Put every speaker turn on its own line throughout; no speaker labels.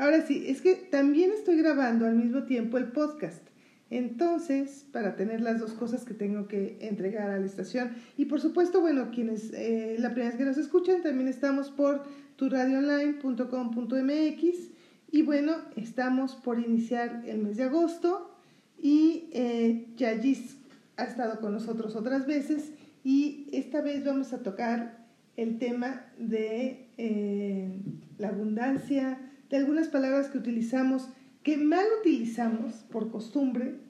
Ahora sí, es que también estoy grabando al mismo tiempo el podcast. Entonces, para tener las dos cosas que tengo que entregar a la estación. Y por supuesto, bueno, quienes eh, la primera vez que nos escuchan, también estamos por turadioonline.com.mx. Y bueno, estamos por iniciar el mes de agosto. Y eh, ha estado con nosotros otras veces. Y esta vez vamos a tocar el tema de eh, la abundancia, de algunas palabras que utilizamos que mal utilizamos por costumbre.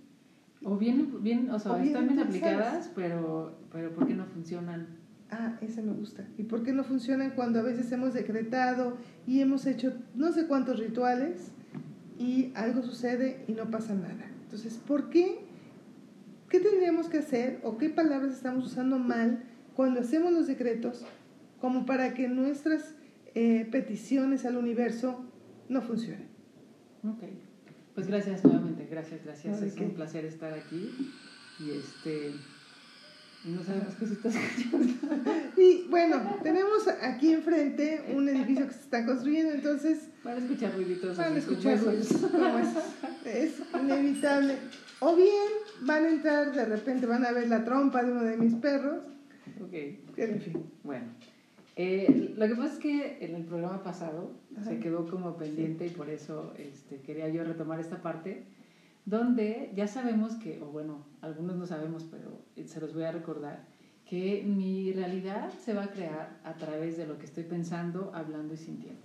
O bien, bien o sea, están bien aplicadas, pero, pero ¿por qué no funcionan?
Ah, esa me gusta. ¿Y por qué no funcionan cuando a veces hemos decretado y hemos hecho no sé cuántos rituales y algo sucede y no pasa nada? Entonces, ¿por qué? ¿Qué tendríamos que hacer o qué palabras estamos usando mal cuando hacemos los decretos como para que nuestras eh, peticiones al universo no funcionen?
Ok. Pues gracias nuevamente, gracias, gracias. es un placer estar aquí. Y este. No sabemos qué se está escuchando.
Y bueno, tenemos aquí enfrente un edificio que se está construyendo, entonces.
Van a escuchar ruiditos.
Van a escuchar ruiditos. Es, es inevitable. O bien van a entrar, de repente van a ver la trompa de uno de mis perros.
Ok. En fin. Bueno. Eh, lo que pasa es que en el programa pasado se quedó como pendiente y por eso este, quería yo retomar esta parte, donde ya sabemos que, o bueno, algunos no sabemos, pero se los voy a recordar, que mi realidad se va a crear a través de lo que estoy pensando, hablando y sintiendo.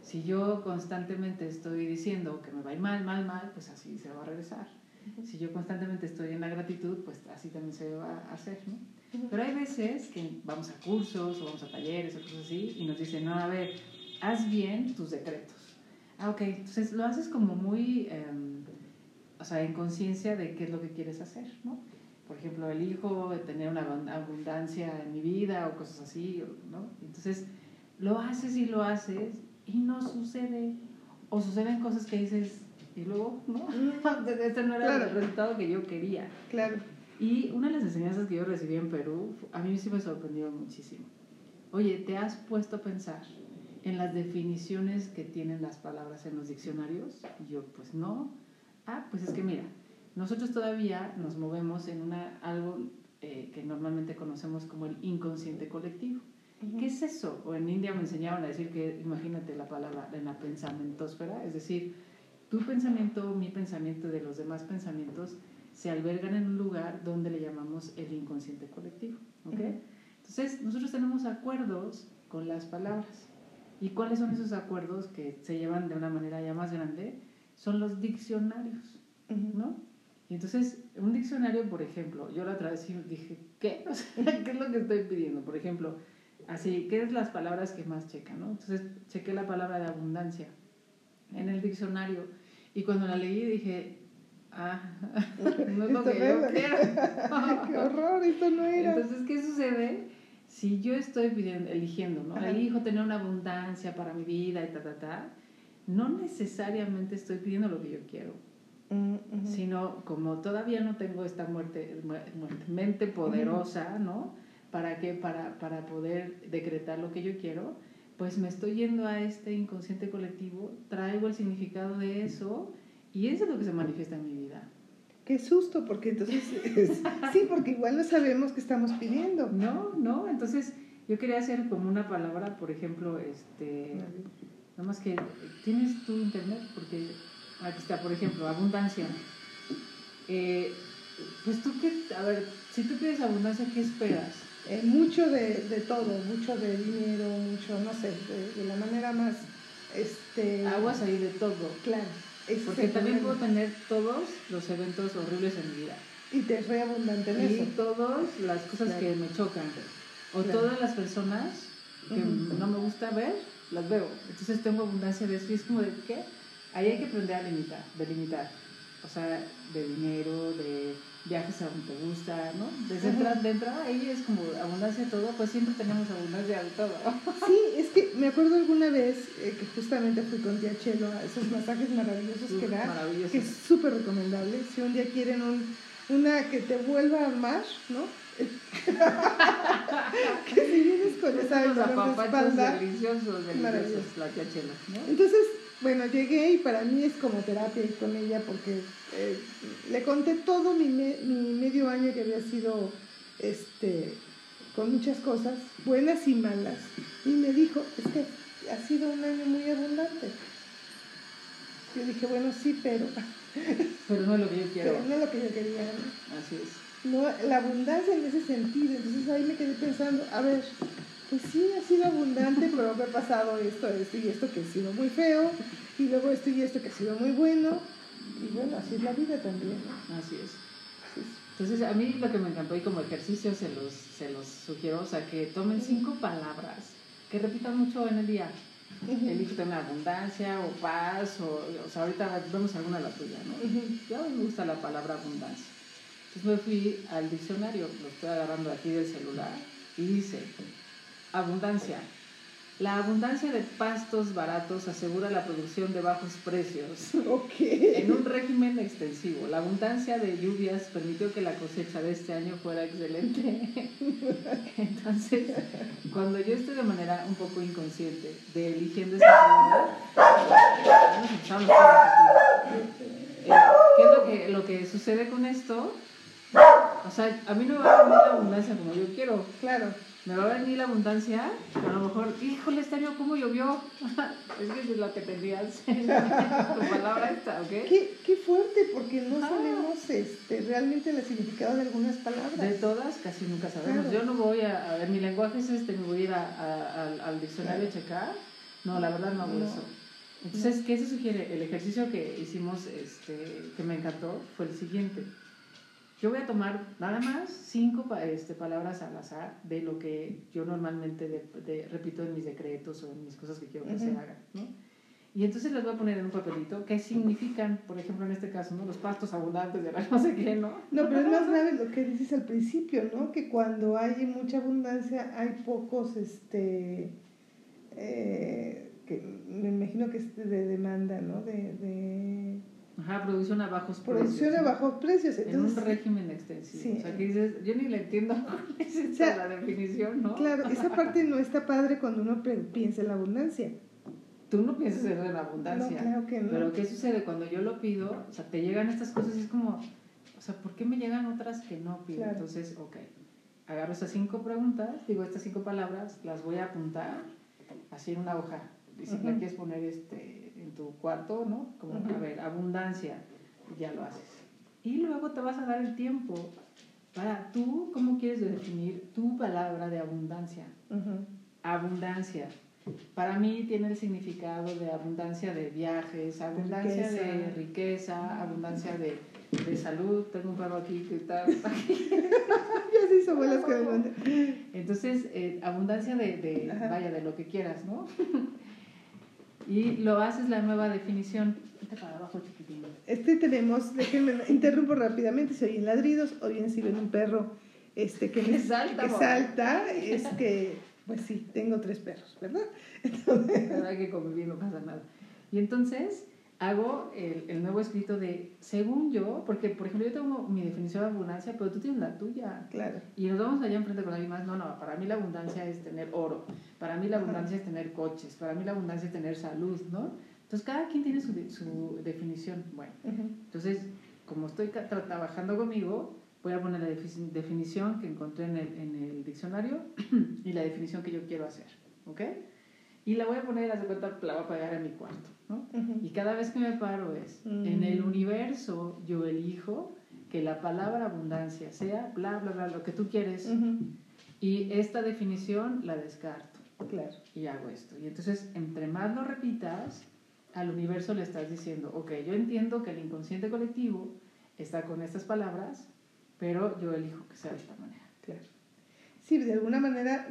Si yo constantemente estoy diciendo que me va a ir mal, mal, mal, pues así se va a regresar. Si yo constantemente estoy en la gratitud, pues así también se va a hacer, ¿no? Pero hay veces que vamos a cursos o vamos a talleres o cosas así y nos dicen, no, a ver, haz bien tus decretos. Ah, ok, entonces lo haces como muy, em, o sea, en conciencia de qué es lo que quieres hacer, ¿no? Por ejemplo, elijo tener una abundancia en mi vida o cosas así, ¿no? Entonces, lo haces y lo haces y no sucede. O suceden cosas que dices, y luego, ¿no? Este no era el resultado que yo quería.
Claro.
Y una de las enseñanzas que yo recibí en Perú, a mí sí me sorprendió muchísimo. Oye, ¿te has puesto a pensar en las definiciones que tienen las palabras en los diccionarios? Y yo, pues no. Ah, pues es que mira, nosotros todavía nos movemos en una, algo eh, que normalmente conocemos como el inconsciente colectivo. ¿Qué es eso? O en India me enseñaban a decir que, imagínate la palabra en la pensamentósfera, es decir, tu pensamiento, mi pensamiento de los demás pensamientos se albergan en un lugar donde le llamamos el inconsciente colectivo. ¿okay? Entonces, nosotros tenemos acuerdos con las palabras. ¿Y cuáles son esos acuerdos que se llevan de una manera ya más grande? Son los diccionarios, ¿no? Y entonces, un diccionario, por ejemplo, yo la otra vez dije, ¿qué? ¿Qué es lo que estoy pidiendo? Por ejemplo, así, ¿qué es las palabras que más checan, no? Entonces, chequé la palabra de abundancia en el diccionario y cuando la leí dije, Ah, no es lo que yo quiero.
¡Qué horror! Esto no era.
Entonces, ¿qué sucede? Si yo estoy pidiendo, eligiendo, ¿no? Elijo tener una abundancia para mi vida y ta, ta, ta, no necesariamente estoy pidiendo lo que yo quiero. Mm, Sino, como todavía no tengo esta muerte, mente poderosa, ¿no? ¿Para qué? Para, para poder decretar lo que yo quiero, pues me estoy yendo a este inconsciente colectivo, traigo el significado de eso y eso es lo que se manifiesta en mi vida.
Qué susto, porque entonces, sí, porque igual no sabemos qué estamos pidiendo.
No, no, entonces yo quería hacer como una palabra, por ejemplo, este, nada más que, ¿tienes tu internet? Porque aquí está, por ejemplo, abundancia. Eh, pues tú qué, a ver, si tú pides abundancia, ¿qué esperas?
Eh, mucho de, de, todo, mucho de dinero, mucho, no sé, de, de la manera más, este...
Aguas ahí de todo.
Claro.
Porque también puedo tener todos los eventos horribles en mi vida.
Y te soy abundante en
y todas las cosas que me chocan. O todas las personas que no me gusta ver, las veo. Entonces tengo abundancia de eso. Y es como de, ¿qué? Ahí hay que aprender a limitar, delimitar. O sea, de dinero, de viajes a donde te gusta, ¿no? Desde entrada, de entrada ahí es como abundancia de todo, pues siempre tenemos abundancia de todo.
Sí, es que me acuerdo alguna vez eh, que justamente fui con tía Chelo a esos masajes maravillosos que da, que es súper recomendable. Si un día quieren un, una que te vuelva a amar, ¿no? que si vienes con esa
los apapachos deliciosos, deliciosos, la tía Chelo, ¿no?
Entonces, bueno, llegué y para mí es como terapia ir con ella porque eh, le conté todo mi, mi medio año que había sido este, con muchas cosas, buenas y malas. Y me dijo, es que ha sido un año muy abundante. Yo dije, bueno, sí, pero...
Pero no es lo que yo quiero.
Pero no es lo que yo quería.
Así es.
No, la abundancia en ese sentido. Entonces ahí me quedé pensando, a ver, pues sí, ha sido abundante, pero me ha pasado esto, esto y esto que ha sido muy feo, y luego esto y esto que ha sido muy bueno. Y bueno, así es la vida también.
Así es. Entonces, a mí lo que me encantó y como ejercicio se los, se los sugiero, o sea, que tomen cinco palabras que repitan mucho en el día. Elige tener abundancia o paz, o, o sea, ahorita vemos alguna de la tuya, ¿no? Ya me gusta la palabra abundancia. Entonces me fui al diccionario, lo estoy agarrando aquí del celular, y dice, abundancia, la abundancia de pastos baratos asegura la producción de bajos precios.
Okay.
En un régimen extensivo, la abundancia de lluvias permitió que la cosecha de este año fuera excelente. Entonces, cuando yo estoy de manera un poco inconsciente de eligiendo esta palabra, eh, ¿qué es lo que, lo que sucede con esto? O sea, a mí no me va a venir la abundancia como yo quiero.
Claro
me va a venir la abundancia, a lo mejor, híjole, año cómo llovió. es que es lo que tenías en tu palabra esta, ¿ok?
Qué, qué fuerte, porque no sabemos este, realmente el significado de algunas palabras.
De todas, casi nunca sabemos. Yo no voy a, a ver, mi lenguaje es este, me voy a ir a, al, al, diccionario a checar. No, la verdad no hago eso. Entonces, ¿qué se sugiere? El ejercicio que hicimos, este, que me encantó, fue el siguiente yo voy a tomar nada más cinco este, palabras al azar de lo que yo normalmente de, repito en mis decretos o en mis cosas que quiero que se hagan, ¿no? Y entonces les voy a poner en un papelito qué significan, por ejemplo, en este caso, ¿no? Los pastos abundantes de la no sé qué, ¿no?
No, pero es más grave lo que dices al principio, ¿no? Que cuando hay mucha abundancia hay pocos, este, eh, que me imagino que es de demanda, ¿no? de, de
Ajá, producción a bajos
producción
precios.
a bajos precios.
Entonces, en un régimen extensivo. Sí. O sea, que dices, yo ni le entiendo es o la definición, ¿no?
Claro, esa parte no está padre cuando uno piensa en la abundancia.
Tú no piensas en la abundancia.
No, claro que no.
Pero ¿qué sucede cuando yo lo pido? O sea, te llegan estas cosas y es como, o sea, ¿por qué me llegan otras que no pido? Entonces, ok, agarro esas cinco preguntas, digo estas cinco palabras, las voy a apuntar así en una hoja. Y si la quieres poner este tu cuarto, ¿no? Como, a ver, abundancia, ya lo haces. Y luego te vas a dar el tiempo para tú, ¿cómo quieres definir tu palabra de abundancia? Abundancia. Para mí tiene el significado de abundancia de viajes, abundancia de riqueza, abundancia de, de, salud. Tengo un perro aquí que está... ya
se hizo bolas que
Entonces, eh, abundancia de, de vaya, de lo que quieras, ¿no? Y lo haces la nueva definición. para abajo, chiquitín.
Este tenemos, déjenme, interrumpo rápidamente, si oyen ladridos o bien si ven un perro este, que, me,
salta,
que salta, es que, pues sí, tengo tres perros, ¿verdad? Entonces,
¿verdad que convivir no pasa nada? Y entonces, hago el, el, nuevo escrito de, según yo, porque por ejemplo yo tengo mi definición de abundancia, pero tú tienes la tuya.
Claro.
Y nos vamos allá enfrente con alguien más, no, no, para mí la abundancia es tener oro, para mí la abundancia es tener coches, para mí la abundancia es tener salud, ¿no? Entonces cada quien tiene su, su definición. Bueno, entonces como estoy trabajando conmigo, voy a poner la definición que encontré en el, en el diccionario y la definición que yo quiero hacer, ¿ok? Y la voy a poner, hace cuenta, la voy a pegar en mi cuarto. ¿no? Y cada vez que me paro es, en el mm. universo yo elijo que la palabra abundancia sea bla, bla, bla, lo que tú quieres. Y esta definición la descarto.
Claro.
Y hago esto. Y entonces, entre más lo repitas, al universo le estás diciendo, ok, yo entiendo que el inconsciente colectivo está con estas palabras, pero yo elijo que sea de esta manera.
Sí, de alguna manera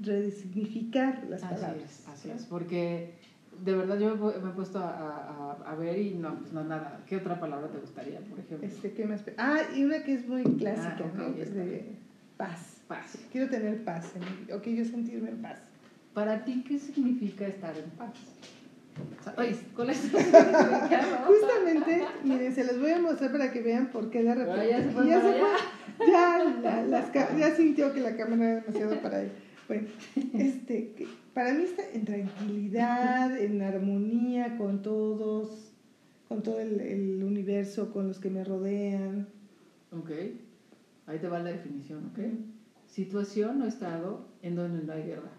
resignificar las
así
palabras.
Es, así es, porque de verdad yo me he puesto a, a, a, ver y no, pues no nada. ¿Qué otra palabra te gustaría, por ejemplo?
Este, ¿qué más? Ah, y una que es muy clásica, ah, ¿no? De paz.
Paz.
Quiero tener paz, o que yo sentirme en paz.
Para ti, ¿qué significa estar en paz? Oye, ¿cuál es
Justamente, miren, se los voy a mostrar para que vean por qué de repente.
ya se fue. Ya, se
fue. ya, la, las, ya sintió que la cámara era demasiado para él. Bueno, este, Para mí está en tranquilidad, en armonía con todos, con todo el, el universo, con los que me rodean.
Ok, ahí te va la definición, ¿ok? Situación o estado en donde no hay guerra.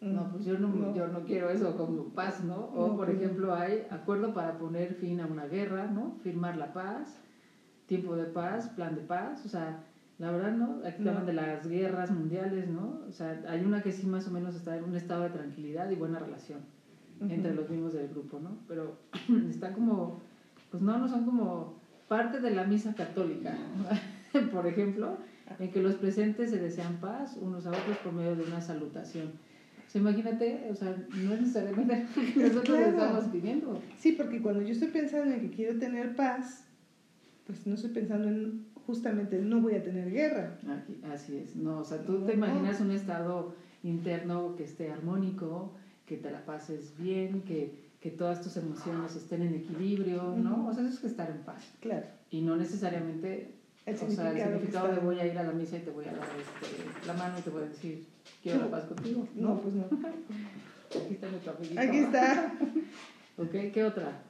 No, pues yo no,
No.
yo no quiero eso como paz, ¿no? O,
No,
por
pues
ejemplo, hay acuerdo para poner fin a una guerra, ¿no? Firmar la paz, tiempo de paz, plan de paz, o sea, la verdad, ¿no? Aquí hablan de las guerras mundiales, ¿no? O sea, hay una que sí más o menos está en un estado de tranquilidad y buena relación entre los mismos del grupo, ¿no? Pero está como, pues no, no son como parte de la misa católica, ¿no? por ejemplo, en que los presentes se desean paz unos a otros por medio de una salutación. O sea, imagínate, o sea, no es necesariamente lo nosotros
Claro.
estamos pidiendo.
Sí, porque cuando yo estoy pensando en que quiero tener paz, pues no estoy pensando en justamente no voy a tener guerra.
Aquí, así es, no, o sea, tú te
No.
imaginas un estado interno que esté armónico, que te la pases bien, que, que todas tus emociones estén en equilibrio, ¿no? O sea, eso es que estar en paz.
Claro.
Y no necesariamente
El
o sea,
significado,
el significado de voy a ir a la misa y te voy a dar este, la mano y te voy a decir, quiero la paz contigo.
No, pues no.
Aquí está nuestro amiguito.
Aquí está.
Ok, ¿qué otra?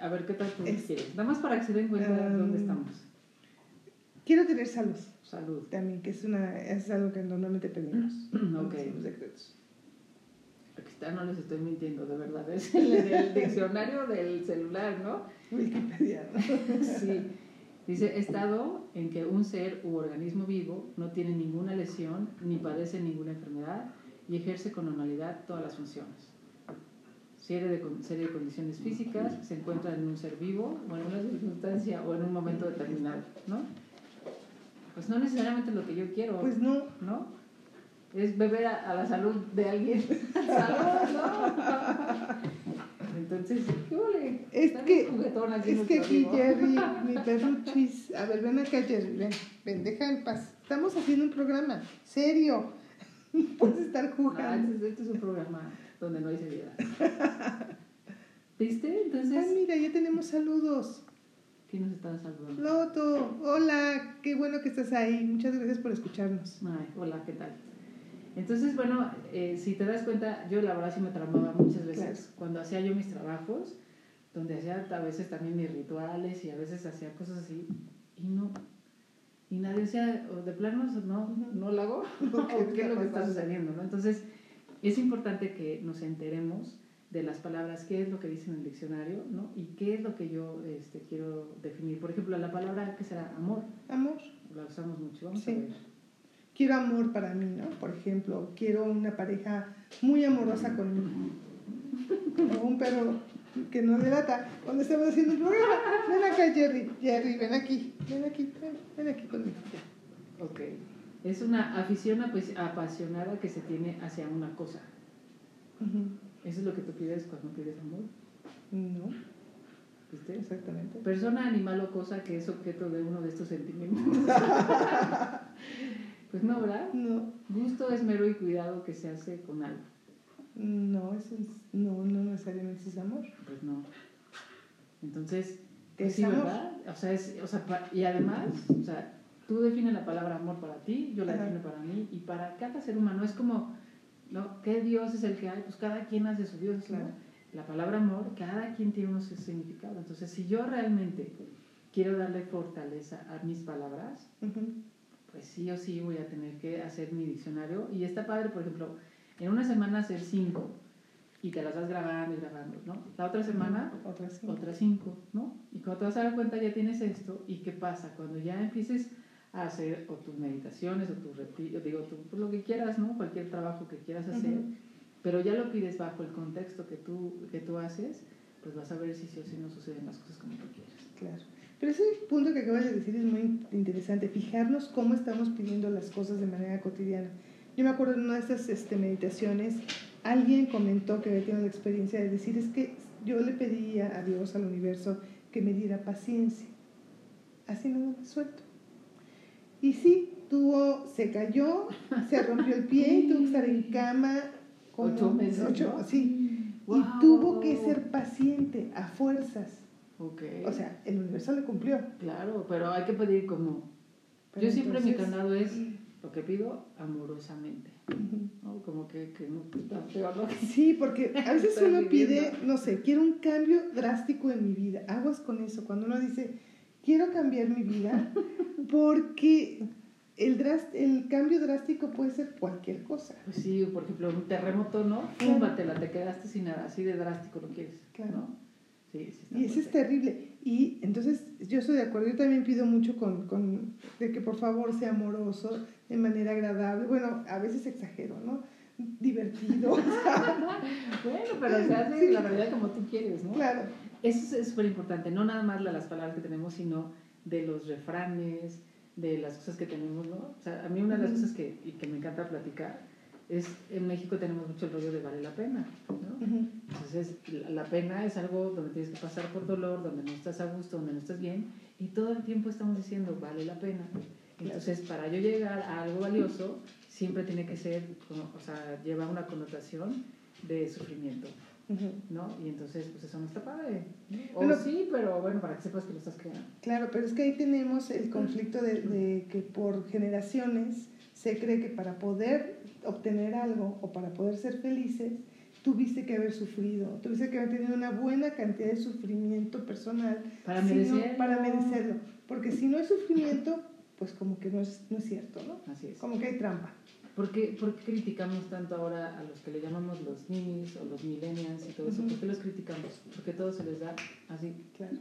A ver, ¿qué tal tú
Es-
quieres? Nada más para que se den cuenta de dónde
Um,
estamos.
Quiero tener salud
Salud.
también, que es, una, es algo que normalmente pedimos.
Ok.
Somos secretos.
Aquí está, no les estoy mintiendo, de verdad. Es el del diccionario del celular, ¿no?
Wikipedia.
Sí. Dice, estado en que un ser u organismo vivo no tiene ninguna lesión ni padece ninguna enfermedad y ejerce con normalidad todas las funciones. Serie de, serie de condiciones físicas, se encuentra en un ser vivo o en una circunstancia o en un momento determinado, ¿no? Pues no necesariamente lo que yo quiero,
Pues no.
¿no? Es beber a, a la salud de alguien. ¡Salud, no! Entonces, ¿qué ole?
Es que- Es que aquí. Jerry, mi perruchis. A ver, ven acá, Jerry. Ven, ven, deja en paz. Estamos haciendo un programa serio. Puedes estar
Ah,
jugando.
este, este es un programa donde no hay seriedad. ¿Viste? Entonces,
mira, ya tenemos saludos.
¿quién nos está saludando?
Loto, hola, qué bueno que estás ahí. Muchas gracias por escucharnos.
Ay, hola, ¿qué tal? Entonces, bueno, eh, si te das cuenta, yo la verdad sí me tramaba muchas veces
Claro.
cuando hacía yo mis trabajos, donde hacía a veces también mis rituales y a veces hacía cosas así, y no, y nadie decía, o de plano, no, no lo hago, o qué es lo que está sucediendo, ¿no? Entonces, es importante que nos enteremos de las palabras, qué es lo que dice en el diccionario, ¿no? Y qué es lo que yo este, quiero definir. Por ejemplo, la palabra, ¿qué será? Amor,
Amor.
la usamos mucho, vamos
Sí.
a ver.
Quiero amor para mí, ¿no? Por ejemplo, quiero una pareja muy amorosa conmigo. O un perro que no delata cuando estamos haciendo un programa. Ven acá, Jerry. Jerry, ven aquí. Ven aquí. Ven, ven aquí conmigo. Ya.
Ok. Es una afición apa- apasionada que se tiene hacia una cosa. Eso es lo que tú pides cuando pides amor.
No,
¿Viste?
exactamente.
Persona, animal o cosa que es objeto de uno de estos sentimientos. pues no, ¿verdad?
No,
Gusto, esmero y cuidado que se hace con algo.
no, eso es, no, no necesariamente es amor.
Pues no. Entonces,
¿Qué
pues
es
sí,
amor?
¿verdad? O sea, es, o sea, y además, o sea, tú defines la palabra amor para ti, yo la
Ajá.
defino para mí y para cada ser humano. Es como, ¿no? ¿Qué Dios es el que hay? Pues cada quien hace su Dios, ¿no?
Claro.
La palabra amor, cada quien tiene su significado. Entonces, si yo realmente quiero darle fortaleza a mis palabras,
Ujú.
Pues sí o sí voy a tener que hacer mi diccionario. Y está padre, por ejemplo, en una semana hacer cinco y te las vas grabando y grabando, ¿no? La otra semana
Otra sí.
otras cinco, ¿no? Y cuando te vas a dar cuenta ya tienes esto, ¿y qué pasa? Cuando ya empieces a hacer o tus meditaciones o tus retiros, digo, tú, pues lo que quieras, ¿no? Cualquier trabajo que quieras hacer, pero ya lo pides bajo el contexto que tú, que tú haces, pues vas a ver si sí o si no suceden las cosas como tú quieres.
Claro. Pero ese punto que acabas de decir es muy in- interesante, fijarnos cómo estamos pidiendo las cosas de manera cotidiana. Yo me acuerdo en una de estas este, meditaciones, alguien comentó que había tenido la experiencia de decir, es que yo le pedía a Dios, al universo, que me diera paciencia. Así nada más suelto. Y sí, tuvo, se cayó, se rompió el pie y tuvo que estar en cama. como
Ocho meses,
ocho-
¿no?
Sí. Y tuvo que ser paciente a fuerzas.
Ok.
O sea, el universo le cumplió.
claro, pero hay que pedir como...
Pero
Yo siempre mi
entonces-
candado es lo que pido amorosamente. ¿no? Como que, que no que
Sí, porque a veces uno pide,
viviendo.
no sé, quiero un cambio drástico en mi vida. Aguas con eso. Cuando uno dice, quiero cambiar mi vida, porque el, dras- el cambio drástico puede ser cualquier cosa.
Pues sí, por ejemplo, un terremoto, ¿no?
Claro.
Fúmatela, te quedaste sin nada, así de drástico lo quieres,
Claro.
¿no? Sí, sí.
Y eso es terrible. Y entonces yo estoy de acuerdo. Yo también pido mucho con, con, de que por favor sea amoroso, de manera agradable. Bueno, a veces exagero, ¿no? Divertido.
Bueno, pero se hace la realidad como tú quieres, ¿no?
claro.
Eso es súper importante, no nada más de las palabras que tenemos, sino de los refranes, de las cosas que tenemos, ¿no? O sea, a mí una de las cosas que, y que me encanta platicar es, en México tenemos mucho el rollo de vale la pena, ¿no? Entonces, la, pena es algo donde tienes que pasar por dolor, donde no estás a gusto, donde no estás bien, y todo el tiempo estamos diciendo, vale la pena. Entonces, para yo llegar a algo valioso, siempre tiene que ser, o sea, lleva una connotación de sufrimiento. ¿no? Y entonces, pues eso no está padre. O
Bueno,
sí, pero bueno, para que sepas que lo estás creando.
Claro, pero es que ahí tenemos el conflicto de, de que por generaciones se cree que para poder obtener algo o para poder ser felices, tuviste que haber sufrido, tuviste que haber tenido una buena cantidad de sufrimiento personal
Para
si no-
merecerlo.
para merecerlo. Porque si no hay sufrimiento, pues como que no es, no es cierto, ¿no?
Así es.
Como que hay trampa.
¿Por qué, por qué criticamos tanto ahora a los que le llamamos los ninis o los millennials y todo eso?
Ujú.
¿Por qué los criticamos? Porque todo se les da así.
Claro.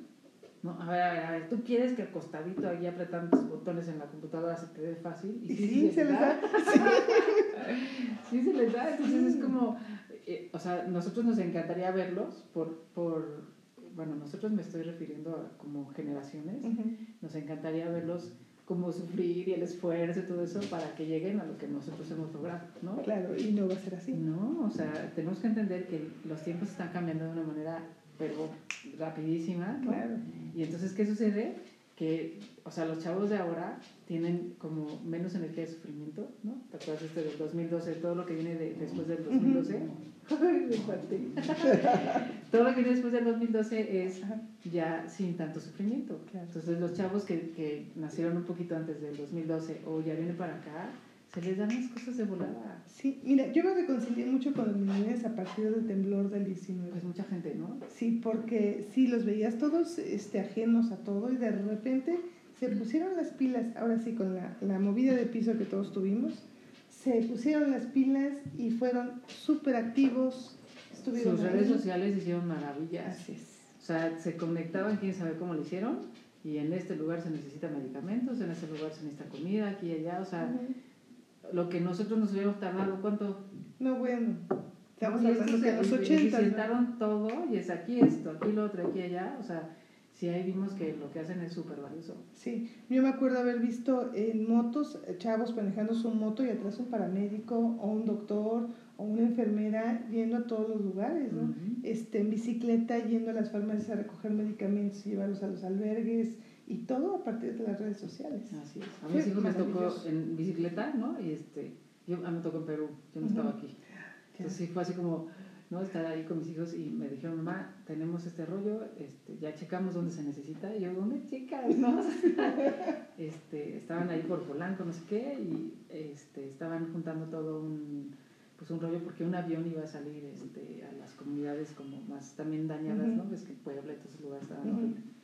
No, a ver, a ver, a ver, ¿tú quieres que acostadito ahí apretando tus botones en la computadora se te dé fácil?
Y sí, se les da.
sí, se les da. Entonces es como, eh, o sea, nosotros nos encantaría verlos por, por, bueno, nosotros me estoy refiriendo a como generaciones, nos encantaría verlos como sufrir y el esfuerzo y todo eso para que lleguen a lo que nosotros hemos logrado, ¿no?
Claro, y no va a ser así.
No, o sea, tenemos que entender que los tiempos están cambiando de una manera, pero rapidísima, ¿no?
Claro.
Y entonces, ¿qué sucede? Que, o sea, los chavos de ahora tienen como menos energía de sufrimiento, ¿no? ¿Te acuerdas este del 2012? Todo lo que viene de, después del 2012. Ay, me espanté. Todo lo que viene después del 2012 es ya sin tanto sufrimiento. Entonces, los chavos que, que nacieron un poquito antes del 2012 o ya vienen para acá, se les dan las cosas de volada.
Sí, mira, yo me reconcilié mucho con los millennials a partir del temblor del 19.
Pues mucha gente, ¿no?
Sí, porque sí, los veías todos este, ajenos a todo y de repente se pusieron las pilas, ahora sí, con la, la movida de piso que todos tuvimos, se pusieron las pilas y fueron súper activos, estuvieron
Sus
ahí.
redes sociales hicieron maravillas.
Así es.
O sea, se conectaban, quién sabe cómo lo hicieron. Y en este lugar se necesitan medicamentos, en este lugar se necesita comida, aquí y allá. O sea,
Ujú.
Lo que nosotros nos hubiéramos tardado, ¿cuánto?
No, bueno, estamos hablando de los
y-
80.
Y
¿no?
sentaron todo y es aquí esto, aquí lo otro, aquí allá. O sea, sí ahí vimos que lo que hacen es súper valioso.
Sí, yo me acuerdo haber visto en motos eh, chavos manejando su moto y atrás un paramédico o un doctor o una enfermera yendo a todos los lugares, ¿no? Este, en bicicleta yendo a las farmacias a recoger medicamentos y llevarlos a los albergues y todo a partir de las redes sociales.
Así es. A mis hijos les tocó en bicicleta, ¿no? Y este, yo, a mí me tocó en Perú, yo no estaba aquí. Entonces sí fue así como, ¿no? Estar ahí con mis hijos y me dijeron, mamá, tenemos este rollo, este, ya checamos dónde se necesita. Y yo, ¿dónde checas? ¿No? este, estaban ahí por Polanco, no sé qué, y este, estaban juntando todo un, pues un rollo porque un avión iba a salir este, a las comunidades como más también dañadas, ¿no? Ves que Puebla y todos esos lugares estaban.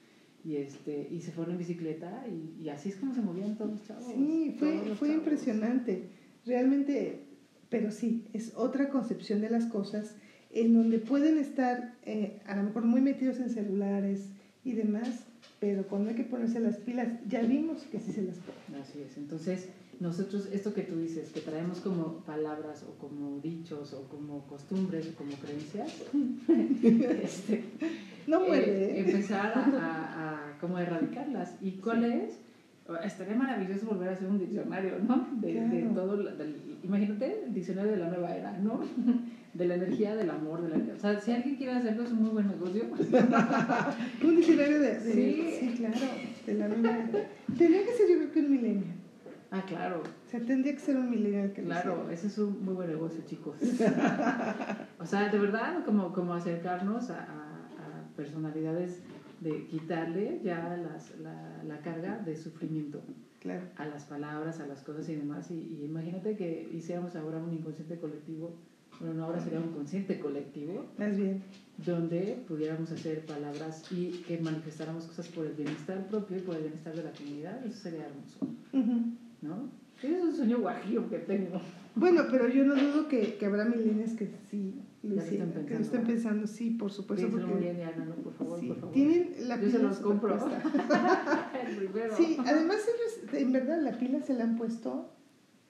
Y, este, y se fueron en bicicleta y, y así es como se movían todos los chavos.
Sí, fue, fue
chavos.
impresionante, realmente, pero sí, es otra concepción de las cosas en donde pueden estar eh, a lo mejor muy metidos en celulares y demás, pero cuando hay que ponerse las pilas, ya vimos que sí se las ponen.
Así es. Entonces, nosotros, esto que tú dices, que traemos como palabras o como dichos o como costumbres o como creencias, este,
No muerde, ¿eh?
empezar a, a, a como erradicarlas. ¿Y cuál es? Estaría maravilloso volver a hacer un diccionario, ¿no? De, de todo, del- imagínate el diccionario de la nueva era, ¿no? De la energía, del amor, de la... O sea, si alguien quiere hacerlo es un muy buen negocio.
Un diccionario de, de-
Sí.
sí, claro, de la nueva. Tendría que ser yo creo que un milenio.
Ah, claro.
O sea, tendría que ser un millennial que
Claro, ese es un muy buen negocio, chicos. o sea, de verdad, como, como acercarnos a, a- a personalidades de quitarle ya las- la, la carga de sufrimiento.
Claro.
a las palabras, a las cosas y demás. Y, y imagínate que hiciéramos ahora un inconsciente colectivo, bueno, no ahora sería un consciente colectivo,
Más bien.
donde pudiéramos hacer palabras y que manifestáramos cosas por el bienestar propio y por el bienestar de la comunidad. Eso sería hermoso. ¿No? Ese es un sueño guajillo que tengo.
Bueno, pero yo no dudo que, que habrá milenios que sí lo que lo estén
pensando.
sí, por supuesto, porque
bien, ¿no? Por favor,
sí,
por favor.
tienen la
Yo se los compro. el primero.
Sí, además ellos, en verdad la pila se la han puesto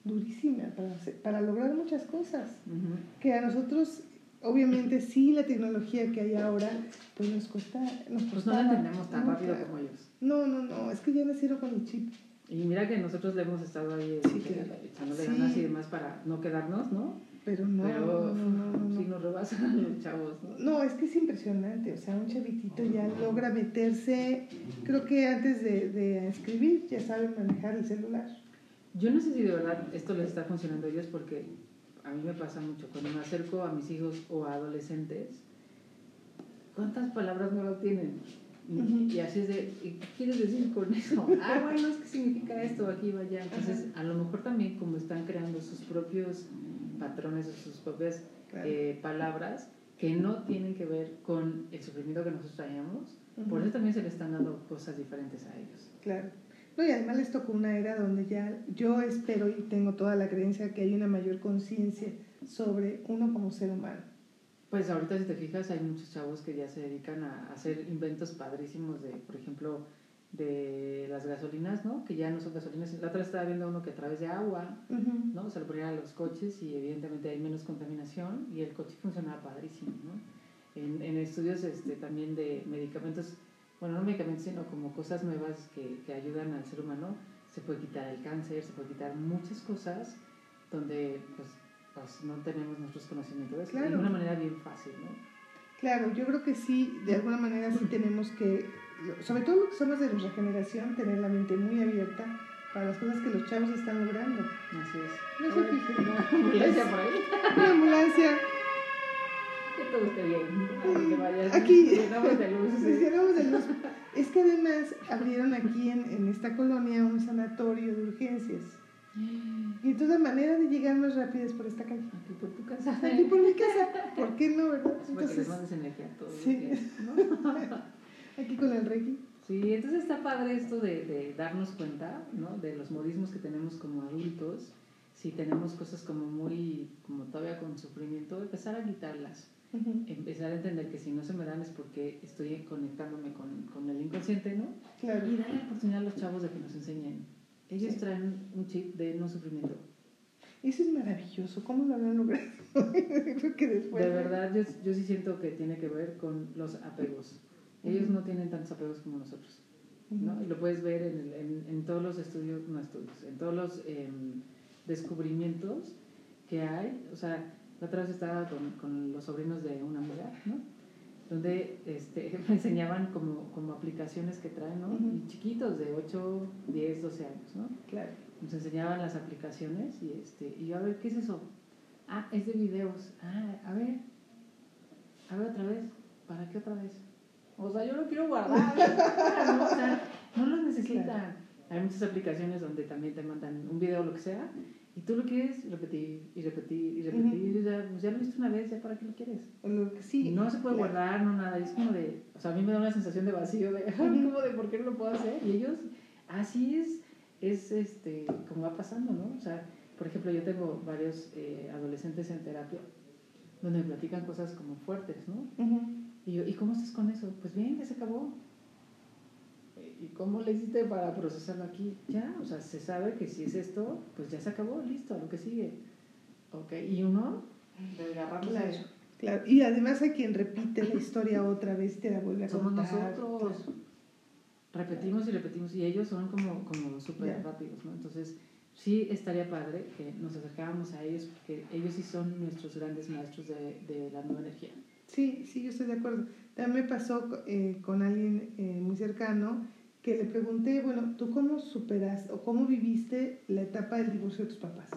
durísima para, para lograr muchas cosas. Que a nosotros, obviamente, sí, la tecnología que hay ahora, pues nos cuesta. Nos
Pues no la entendemos tan rápido como ellos.
No, no, no, es que ya nacieron con el chip.
Y mira que nosotros le hemos estado ahí
Sí,
este,
claro.
echándole
Sí.
ganas y demás para no quedarnos, ¿no?
Pero no,
Pero
no, no, no, no.
sí nos rebasan los chavos, ¿no?
No, es que es impresionante, o sea, un chavitito ya logra meterse, creo que antes de, de escribir ya saben manejar el celular.
Yo no sé si de verdad esto les está funcionando a ellos porque a mí me pasa mucho. Cuando me acerco a mis hijos o a adolescentes, ¿cuántas palabras nuevas tienen? Y, así es de, ¿y ¿qué quieres decir con eso? Ah, bueno, es que significa esto, aquí va allá. Entonces, a lo mejor también como están creando sus propios patrones o sus propias
Claro.
eh, palabras que no tienen que ver con el sufrimiento que nosotros traíamos, por eso también se le están dando cosas diferentes a ellos.
Claro. No, y además les tocó una era donde ya yo espero y tengo toda la creencia que hay una mayor conciencia sobre uno como ser humano.
Pues ahorita si te fijas hay muchos chavos que ya se dedican a hacer inventos padrísimos de, por ejemplo, de las gasolinas, ¿no? Que ya no son gasolinas. La otra estaba viendo uno que a través de agua. ¿no? Se lo ponían a los coches y evidentemente hay menos contaminación y el coche funcionaba padrísimo, ¿no? En, en estudios este, también de medicamentos, bueno, no medicamentos, sino como cosas nuevas que, que ayudan al ser humano, se puede quitar el cáncer, se puede quitar muchas cosas donde pues, pues no tenemos nuestros conocimientos
Claro.
de una manera bien fácil, ¿no?
Claro, yo creo que sí, de alguna manera sí tenemos que, sobre todo los que somos de nuestra generación, tener la mente muy abierta para las cosas que los chavos están logrando.
Así es.
No se fijen.
una ambulancia por ahí.
Una ambulancia,
Que todo esté bien. Vayas.
Aquí.
Llenamos de luz.
Llenamos de luz. Es que además abrieron aquí en, en esta colonia un sanatorio de urgencias. Y entonces la manera de llegar más rápida es por esta calle.
Aquí por tu casa.
Aquí por mi casa. ¿Por qué no, verdad?
Les
Entonces,
mandes energía todos
Sí.
¿no?
aquí con el Reiki.
Sí, entonces está padre esto de, de darnos cuenta, ¿no? De los modismos que tenemos como adultos. Si tenemos cosas como muy, como todavía con sufrimiento, empezar a quitarlas.
Ujú,
Empezar a entender que si no se me dan es porque estoy conectándome con, con el inconsciente, ¿no?
Claro.
Y darle la oportunidad a los chavos de que nos enseñen. Ellos
Sí.
traen un chip de no sufrimiento.
Eso es maravilloso. ¿Cómo lo habrán logrado? Creo que después.
De verdad, yo, yo sí siento que tiene que ver con los apegos. Ellos no tienen tantos apegos como nosotros. ¿no? Y lo puedes ver en, el- en, en todos los estudios, no estudios, en todos los em, descubrimientos que hay. O sea, la otra vez estaba con, con los sobrinos de una amiga, ¿no? Donde este, me enseñaban como, como aplicaciones que traen, ¿no? Y chiquitos de 8, 10, 12 años, ¿no?
Claro.
Nos enseñaban las aplicaciones y, este, y yo, a ver, ¿qué es eso? Ah, es de videos. Ah, a ver. A ver otra vez. ¿Para qué otra vez? O sea, yo lo quiero guardar. ¿no? O sea, no lo necesitan.
Claro.
Hay muchas aplicaciones donde también te mandan un video o lo que sea y tú lo quieres repetir y repetir y repetir. Y yo ya, pues ya lo viste una vez, ¿ya para qué lo quieres?
Lo que sí.
no se puede
claro.
guardar, no nada. Es como de, o sea, a mí me da una sensación de vacío, de, como de por qué no lo puedo hacer. Y ellos, así es, es este, como va pasando, ¿no? O sea, por ejemplo, yo tengo varios eh, adolescentes en terapia donde me platican cosas como fuertes, ¿no? Y yo, ¿y cómo estás con eso? Pues bien, ya se acabó. ¿Y cómo le hiciste para procesarlo aquí? Ya, o sea, se sabe que si es esto, pues ya se acabó, listo, a lo que sigue. Ok, y uno, desgarrándose.
Claro. Claro. Y además hay quien repite la historia otra vez te la vuelve a
Somos
contar.
nosotros.
Claro.
Repetimos y repetimos, y ellos son como, como súper rápidos, ¿no? Entonces, sí estaría padre que nos acercáramos a ellos, porque ellos sí son nuestros grandes maestros de, de la nueva energía.
Sí, sí, yo estoy de acuerdo. También me pasó eh, con alguien eh, muy cercano que le pregunté, bueno, ¿tú cómo superas o cómo viviste la etapa del divorcio de tus papás?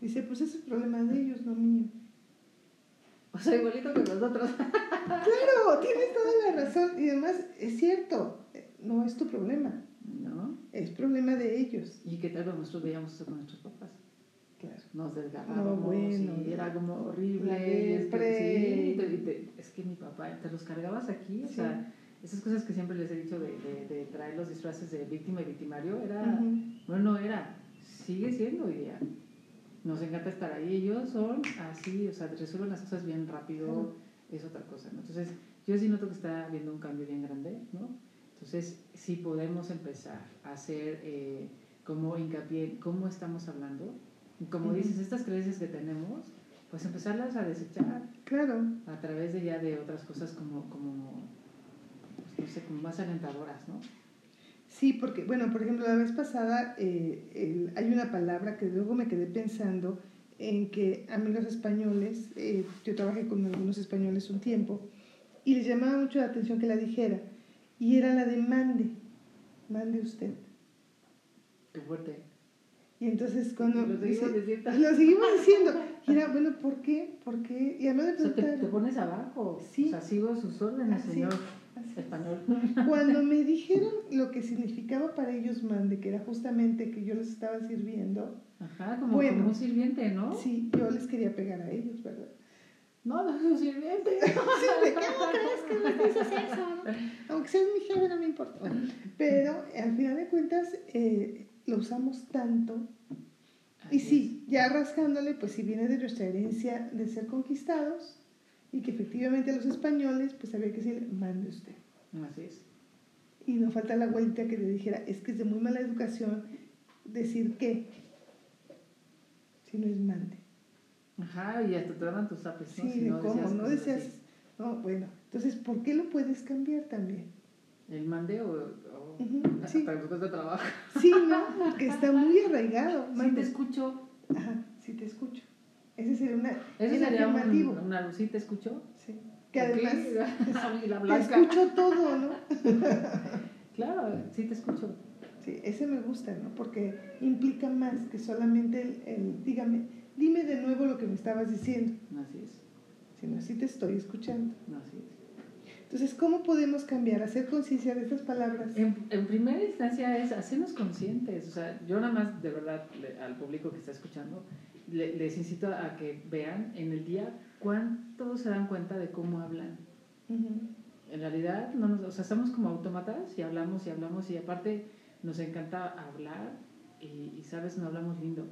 Dice, pues ese es problema de ellos, no mío.
O sea, igualito que nosotros.
Claro, tienes toda la razón. Y además, es cierto, no es tu problema.
¿No?
es problema de ellos.
Y que tal nosotros veíamos eso con nuestros papás.
Claro.
Nos desgarrábamos
No, bueno,
y era como horrible. y es, que, sí, te- te- es que mi papá, te los cargabas aquí, o
Sí.
sea, esas cosas que siempre les he dicho de, de, de traer los disfraces de víctima y victimario, era,
Ujú.
bueno, no era, sigue siendo hoy día. Nos encanta estar ahí, ellos son así, o sea, resuelven las cosas bien rápido,
Claro.
es otra cosa, ¿no? Entonces, yo sí noto que está habiendo un cambio bien grande, ¿no? Entonces, sí podemos empezar a hacer eh, como hincapié en cómo estamos hablando, como
Ujú.
dices, estas creencias que tenemos, pues empezarlas a desechar
Claro.
a través de ya de otras cosas como, como no sé, como más alentadoras, ¿no?
Sí, porque, bueno, por ejemplo, la vez pasada eh, el- hay una palabra que luego me quedé pensando en que amigos españoles, eh, yo trabajé con algunos españoles un tiempo, y les llamaba mucho la atención que la dijera, y era la de mande, mande usted.
Qué fuerte.
Y entonces cuando...
Lo seguimos diciendo.
lo seguimos diciendo, y era, bueno, ¿por qué? ¿Por qué? Y además me
O sea, te, pones abajo.
Sí.
O sea, sigo sus órdenes, señor
así.
Español.
Cuando me dijeron lo que significaba para ellos mande, que era justamente que yo les estaba sirviendo,
Ajá, como,
Bueno.
como un sirviente, ¿no?
sí, yo les quería pegar a ellos, ¿verdad?
No, no es un sirviente.
Sí, ¿de qué no crees que me dices eso? no? Aunque seas mi jefe, no me importa. Pero al final de cuentas eh, lo usamos tanto. Y sí, ya rascándole, pues si viene de nuestra herencia de ser conquistados y que efectivamente a los españoles, pues había que decirle, mande usted.
Así es.
Y no falta la vuelta que le dijera, es que es de muy mala educación decir que, si no es mande.
Ajá, y hasta te daban tus zapes, ¿no?
Sí,
Si
de
no
cómo,
decías
no
así.
Bueno, entonces, ¿por qué lo puedes cambiar también?
El mande o, o
Ujú, sí.
después de trabajo.
Sí, no, porque está muy arraigado.
Sí,
Mande.
te escucho.
Ajá, sí te escucho. Ese sería una,
Ese
el
sería un,
afirmativo.
una luz, ¿sí te escucho?
Sí. Que además
la
te escucho todo, ¿no?
Claro, sí te escucho.
Sí, ese me gusta, ¿no? Porque implica más que solamente el, el dígame, dime de nuevo lo que me estabas diciendo,
Así es,
sino sí te estoy escuchando.
así es.
Entonces, ¿cómo podemos cambiar, hacer conciencia de estas palabras?
En, en primera instancia es hacernos conscientes. O sea, yo nada más, de verdad, le- al público que está escuchando, le- les incito a que vean en el día cuánto se dan cuenta de cómo hablan.
Ujú.
En realidad, no nos, o sea, somos como autómatas y hablamos y hablamos y aparte nos encanta hablar y, y, sabes, no hablamos lindo.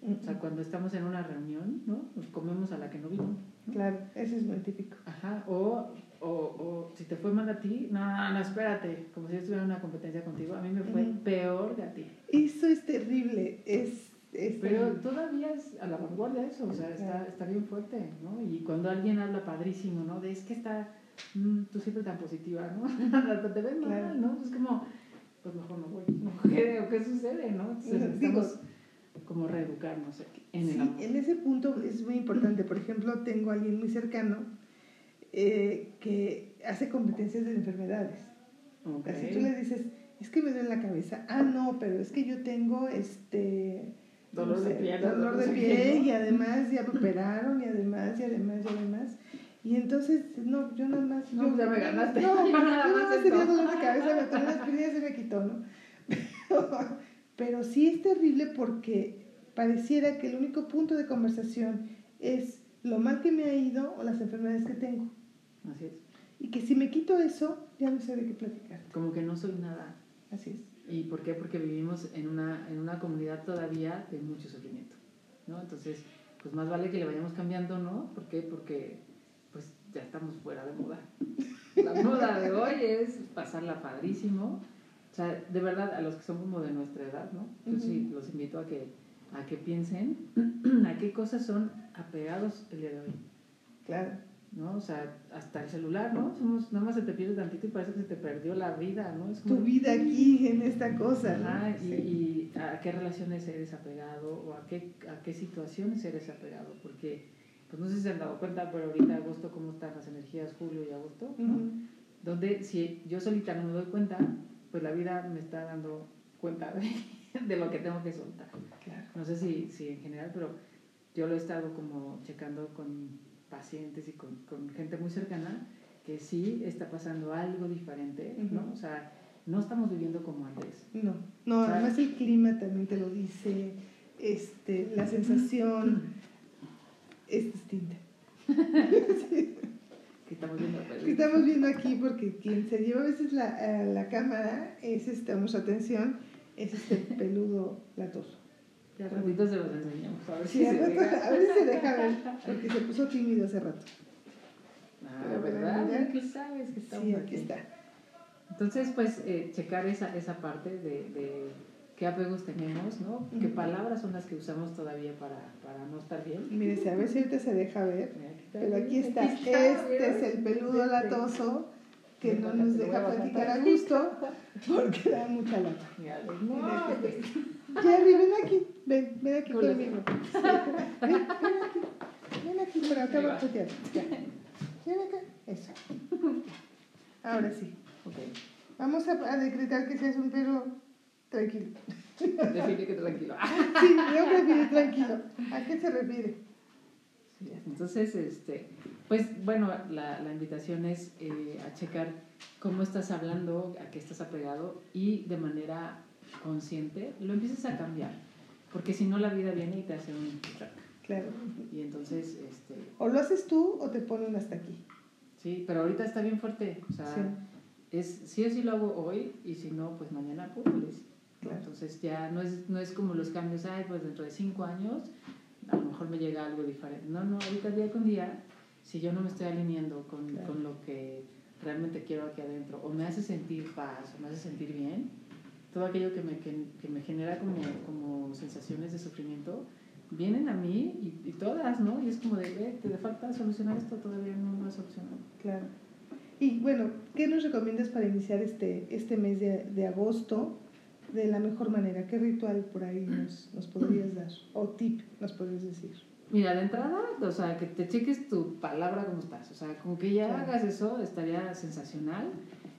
O sea, cuando estamos en una reunión, ¿no? Nos comemos a la que no vino. ¿no?
Claro, ese es muy típico.
Ajá, o, o, o si te fue mal a ti, no, no, espérate, como si yo estuviera en una competencia contigo, a mí me fue
Ujú.
peor que a ti.
Eso es terrible, es...
Pero todavía es a la vanguardia eso, o sea, está, está bien fuerte, ¿no? Y cuando alguien habla padrísimo, ¿no? De es que está, mm, tú siempre tan positiva, ¿no? Te ves mal,
Claro.
¿no? Es como, pues mejor no voy, ¿no? ¿Qué, qué sucede, no? Entonces
Digo-
como reeducarnos en el
Sí,
amor.
en ese punto es muy importante. Por ejemplo, tengo a alguien muy cercano eh, que hace competencias de enfermedades.
Ok.
Así tú le dices, es que me duele la cabeza. Ah, no, pero es que yo tengo este
Dolor de pie,
y además ya me operaron y además y además y además. Y entonces, no, yo nada más.
No,
yo,
ya me ganaste.
No,
Yo nada más
tenía dolor de cabeza, me tomé las aspirinas y se me quitó, ¿no? Pero, pero sí es terrible porque pareciera que el único punto de conversación es lo mal que me ha ido o las enfermedades que tengo.
Así es.
Y que si me quito eso, ya no sé de qué platicar.
Como que no soy nada.
Así es.
¿Y por qué? Porque vivimos en una, en una comunidad todavía de mucho sufrimiento, ¿no? Entonces, pues más vale que le vayamos cambiando, ¿no? ¿Por qué? Porque pues ya estamos fuera de moda. La moda de hoy es pasarla padrísimo. O sea, de verdad, a los que son como de nuestra edad, ¿no? Yo sí los invito a que, a que piensen a qué cosas son apegados el día de hoy.
Claro.
¿No? O sea, hasta el celular, ¿no? Somos, nada más se te pierde tantito y parece que se te perdió la vida, ¿no? Es
Tu
como-
vida aquí en esta cosa.
y,
Sí.
y a qué relaciones eres apegado o a qué, a qué situaciones eres apegado, porque, pues no sé si se han dado cuenta, pero ahorita agosto, ¿cómo están las energías julio y agosto? ¿no? Donde si yo solita no me doy cuenta, pues la vida me está dando cuenta de, de lo que tengo que soltar.
Claro.
No sé si, si en general, pero yo lo he estado como checando con pacientes y con, con gente muy cercana que sí está pasando algo diferente, ¿no? O sea, no estamos viviendo como antes.
No, no,
¿Sabes?
además el clima también te lo dice, este, la sensación es distinta. Sí,
Que estamos viendo
que estamos viendo aquí porque quien se lleva a veces la, a la cámara es este, a nuestra atención, es este peludo latoso.
Ya ratito se los enseñamos. A ver si
Sí,
se
rato-
deja.
a ver si se deja ver, porque se puso tímido hace rato.
Ah,
Pero,
¿verdad? ¿Qué sabes que estamos
Sí, aquí está.
Entonces, pues, eh, checar esa, esa parte de, de qué apegos tenemos, ¿no? ¿Qué
Ujú.
palabras son las que usamos todavía para, para no estar bien?
Mire, si a ver si ahorita se deja ver.
Aquí está,
Pero aquí está,
está,
este es el peludo
Este.
latoso que no nos deja platicar a gusto porque da mucha lata.
Mira,
Mira,
no,
aquí
güey.
está. Jerry, ven aquí, ven, ven aquí
Hola.
conmigo. Ven, ven aquí, ven aquí, pero acá
Ahí
va
va.
a putear. Ya. Ven acá, eso. Ahora sí,
Ok,
vamos a, a decretar que seas un perro tranquilo.
define que tranquilo.
Sí, yo prefiero tranquilo. ¿A qué se refiere?
Sí, Entonces, este, pues bueno, la, la invitación es eh, a checar cómo estás hablando, a qué estás apegado y de manera consciente lo empiezas a cambiar. Porque si no, la vida viene y te hace un track.
Claro.
Y entonces, este,
O lo haces tú o te ponen hasta aquí.
sí, pero ahorita está bien fuerte. O sea,
Sí.
es sí o sí lo hago hoy y si no, pues mañana, pues
Claro.
Entonces ya no es, no es como los cambios, ay, pues dentro de cinco años a lo mejor me llega algo diferente. No, no, ahorita día con día, si yo no me estoy alineando con,
Claro.
con lo que realmente quiero aquí adentro, o me hace sentir paz, o me hace sentir bien, todo aquello que me, que, que me genera como, como sensaciones de sufrimiento, vienen a mí y, y todas, ¿no? Y es como de, "Ve, te falta solucionar esto, todavía no lo has solucionado.
Claro. Y bueno, ¿qué nos recomiendas para iniciar este, este mes de, de agosto de la mejor manera? ¿Qué ritual por ahí nos, nos podrías dar? ¿O tip nos podrías decir?
Mira, de entrada, o sea, que te cheques tu palabra cómo estás. O sea, con que ya
Claro.
hagas eso estaría sensacional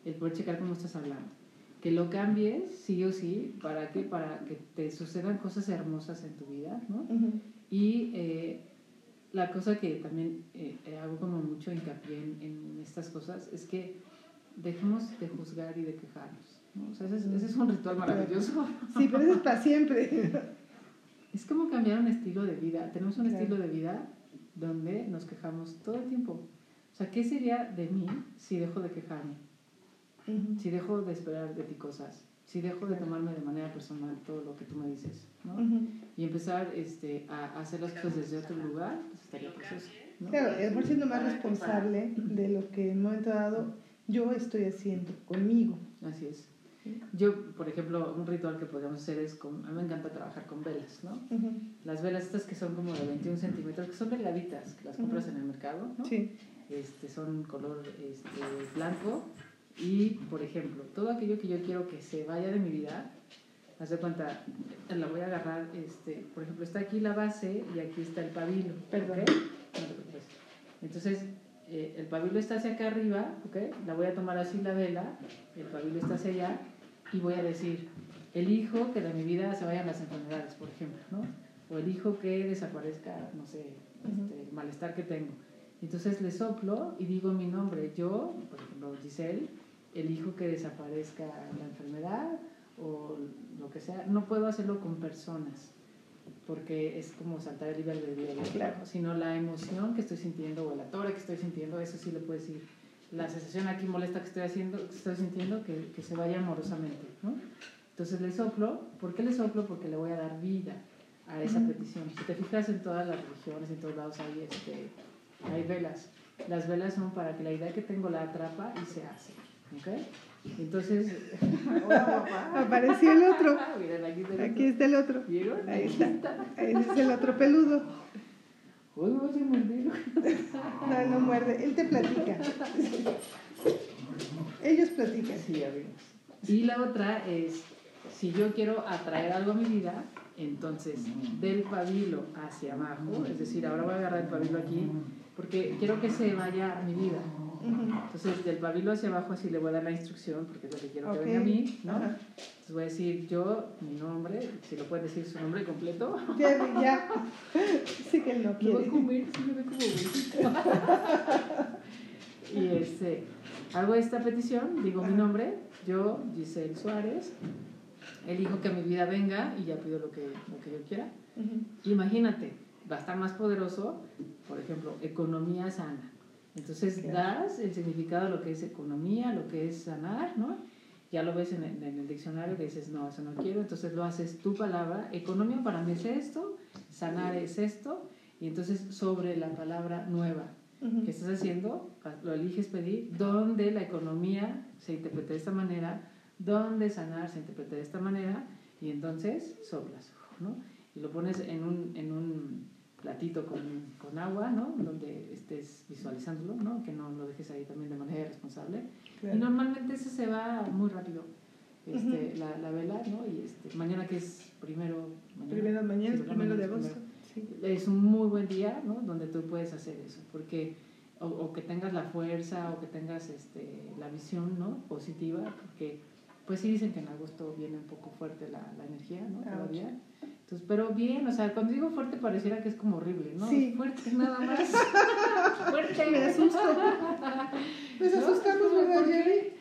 el poder checar cómo estás hablando. Que lo cambies, sí o sí, ¿para qué? Para que te sucedan cosas hermosas en tu vida, ¿no? Y eh, la cosa que también eh, eh, hago como mucho hincapié en, en estas cosas es que dejemos de juzgar y de quejarnos. ¿no? O sea, ese es, ese es un ritual maravilloso.
Sí, pero eso es para siempre.
Es como cambiar un estilo de vida. Tenemos un
Claro.
estilo de vida donde nos quejamos todo el tiempo. O sea, ¿qué sería de mí si dejo de quejarme? Si dejo de esperar de ti cosas? Si dejo de tomarme de manera personal todo lo que tú me dices, ¿no? Y empezar este, a hacer las cosas desde otro lugar, pues estaría precioso, ¿no?
Claro, lo mejor siendo más responsable de lo que en un momento dado yo estoy haciendo conmigo.
Así es. Yo, por ejemplo, un ritual que podríamos hacer es, con, a mí me encanta trabajar con velas, ¿no? Las velas estas que son como de 21 centímetros, que son delgaditas, que las compras en el mercado, ¿no?
Sí.
este, son color este, blanco y, por ejemplo, todo aquello que yo quiero que se vaya de mi vida, haz de cuenta, la voy a agarrar, este, por ejemplo, está aquí la base y aquí está el pabilo.
Perdón.
¿ok? No te preocupes. Entonces, eh, el pabilo está hacia acá arriba, ¿ok? La voy a tomar así la vela, el pabilo está hacia allá y voy a decir, elijo que de mi vida se vayan las enfermedades, por ejemplo, ¿no? O elijo que desaparezca, no sé, este, el malestar que tengo. Entonces le soplo y digo mi nombre. Yo, por ejemplo, Giselle, elijo que desaparezca la enfermedad o lo que sea. No puedo hacerlo con personas porque es como saltar el libre albedrío.
Claro.
Sino la emoción que estoy sintiendo o el atore que estoy sintiendo, eso sí le puedo decir. La sensación aquí molesta que estoy haciendo, que estoy sintiendo, que, que se vaya amorosamente, ¿no? Entonces le soplo. ¿Por qué le soplo? Porque le voy a dar vida a esa petición. Si te fijas en todas las religiones, en todos lados hay este, hay velas. Las velas son para que la idea que tengo la atrapa y se hace. ¿Ok? Entonces.
Apareció el otro.
Miren, aquí está el otro.
Ahí está. Ese es el otro peludo. No, no muerde. Él te platica. Ellos platican.
Sí. Y la otra es: si yo quiero atraer algo a mi vida, entonces del pabilo hacia abajo, es decir, ahora voy a agarrar el pabilo aquí, porque quiero que se vaya a mi vida. Entonces, del pabilo hacia abajo, así le voy a dar la instrucción, porque es lo que quiero que venga a mí, ¿no?
Ajá.
Entonces voy a decir yo, mi nombre, si lo pueden decir su nombre completo.
Jerry, ya. Sí que
voy a
quiere.
comer, sí me ve como y este, hago esta petición, digo mi nombre, yo, Giselle Suárez, elijo que mi vida venga y ya pido lo que, lo que yo quiera. Imagínate, va a estar más poderoso, por ejemplo, economía sana. Entonces das el significado de lo que es economía, lo que es sanar, ¿no? Ya lo ves en el, en el diccionario que dices, no, eso no quiero, entonces lo haces tu palabra, economía para mí es esto, sanar es esto, y entonces sobre la palabra nueva que estás haciendo, lo eliges pedir, donde la economía se interpreta de esta manera, donde sanar se interpreta de esta manera, y entonces soplas, ¿no? Y lo pones en un, en un platito con, con, agua, ¿no? Donde estés visualizándolo, ¿no? Que no lo dejes ahí también de manera responsable. Y normalmente eso se va muy rápido, este, la, la, vela, ¿no? Y este, mañana que es primero...
Mañana, primero mañana, es primero de agosto.
Es un muy buen día, ¿no? Donde tú puedes hacer eso, porque... O, o que tengas la fuerza o que tengas este, la visión, ¿no? Positiva, porque pues sí dicen que en agosto viene un poco fuerte la, la energía, ¿no? Todavía. Entonces, pero bien, o sea, cuando digo fuerte pareciera que es como horrible, ¿no? Sí. Fuerte nada más. fuerte.
Me asusto. Nos asustamos, ¿verdad, Jerry?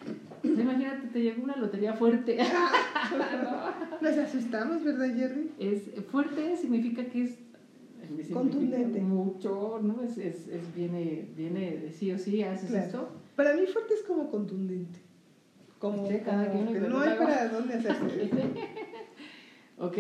Imagínate, te llegó una lotería fuerte.
Nos asustamos, ¿verdad, Jerry?
Es, fuerte significa que es
contundente.
Mucho, ¿no? Es, es, es, viene, viene de sí o sí, haces esto.
Para mí fuerte es como contundente. Como, cada que no hay para dónde hacerse.
¿Ok?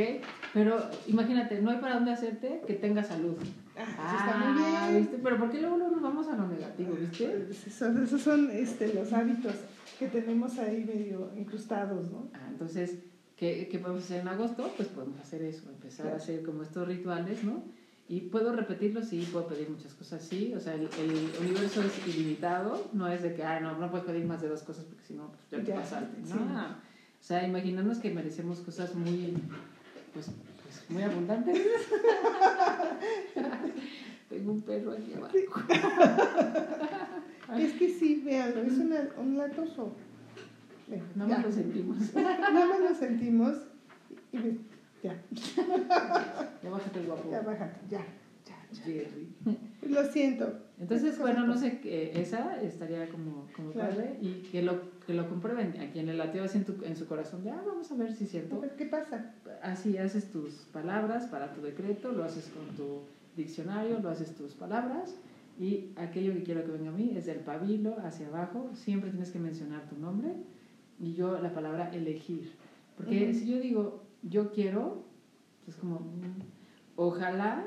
Pero imagínate, no hay para dónde hacerte que tenga salud.
Ah, está muy ah, bien.
¿viste? Pero ¿por qué luego nos vamos a lo negativo, viste?
Esos, son este, los hábitos que tenemos ahí medio incrustados, ¿no?
Ah, entonces, ¿qué, ¿qué, podemos hacer en agosto? Pues podemos hacer eso, empezar a hacer como estos rituales, ¿no? Y puedo repetirlo, sí, puedo pedir muchas cosas, sí. O sea, el, el universo es ilimitado, no es de que, ay, no, no puedes pedir más de dos cosas porque si no, pues ya te pasaste, ¿no? O sea, imaginarnos que merecemos cosas muy, pues, pues muy abundantes. Tengo un perro aquí abajo.
es que sí, véanlo, es una, un latoso.
no más lo sentimos.
no más lo sentimos. Y ya.
ya bájate el guapo.
Ya bájate, ya. Lo siento.
Entonces, bueno, no sé, esa estaría como, como padre y que lo, que lo comprueben a quien le latió así en, tu, en su corazón de, ah, vamos a ver si es cierto.
¿Qué pasa?
Así haces tus palabras para tu decreto, lo haces con tu diccionario, lo haces tus palabras y aquello que quiero que venga a mí es del pabilo hacia abajo, siempre tienes que mencionar tu nombre y yo la palabra elegir. Porque si yo digo, yo quiero, es como, mm, ojalá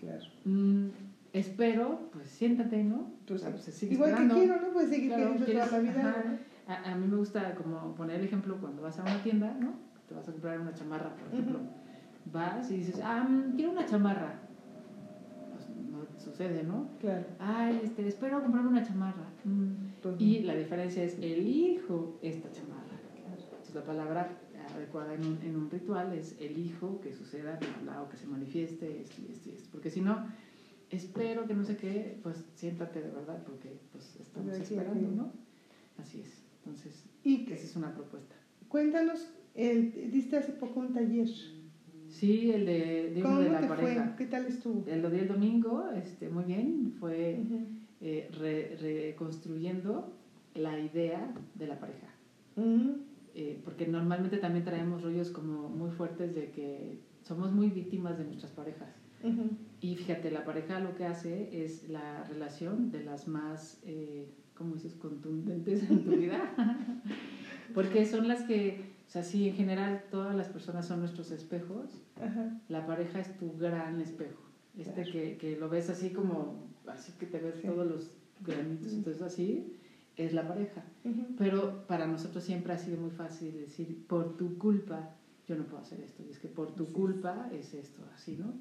Claro.
Mm, espero, pues siéntate, ¿no?
Pues, igual que quiero, ¿no? Pues seguir claro, toda la vida.
A, a, mí me gusta como poner el ejemplo cuando vas a una tienda, ¿no? Te vas a comprar una chamarra, por ejemplo. Vas y dices, ah, mm, quiero una chamarra. Pues no sucede, ¿no?
Claro.
Ay, este, espero comprarme una chamarra. Mm. Pues y la diferencia es, elijo esta chamarra. Claro. Entonces la palabra adecuada en un, en un ritual es elijo que suceda, o que se manifieste esto y esto y esto. Porque si no, espero que no sé qué, pues siéntate de verdad, porque pues estamos esperando, ¿no? Así es. Entonces, ¿Y esa es una propuesta.
Cuéntanos, el, diste hace poco un taller.
Sí, el de, de, ¿Cómo de la
te
pareja.
Fue? ¿Qué tal estuvo?
El lo di el domingo, este, muy bien, fue eh, reconstruyendo la idea de la pareja. Eh, porque normalmente también traemos rollos como muy fuertes de que somos muy víctimas de nuestras parejas. Y fíjate, la pareja lo que hace es la relación de las más, eh, ¿cómo dices?, contundentes en tu vida. porque son las que, o sea, sí, en general todas las personas son nuestros espejos, la pareja es tu gran espejo. Este que, que, lo ves así como, así que te ves todos los granitos, entonces así es la pareja. Pero para nosotros siempre ha sido muy fácil decir, por tu culpa, yo no puedo hacer esto. Y es que por tu culpa es esto, así, ¿no?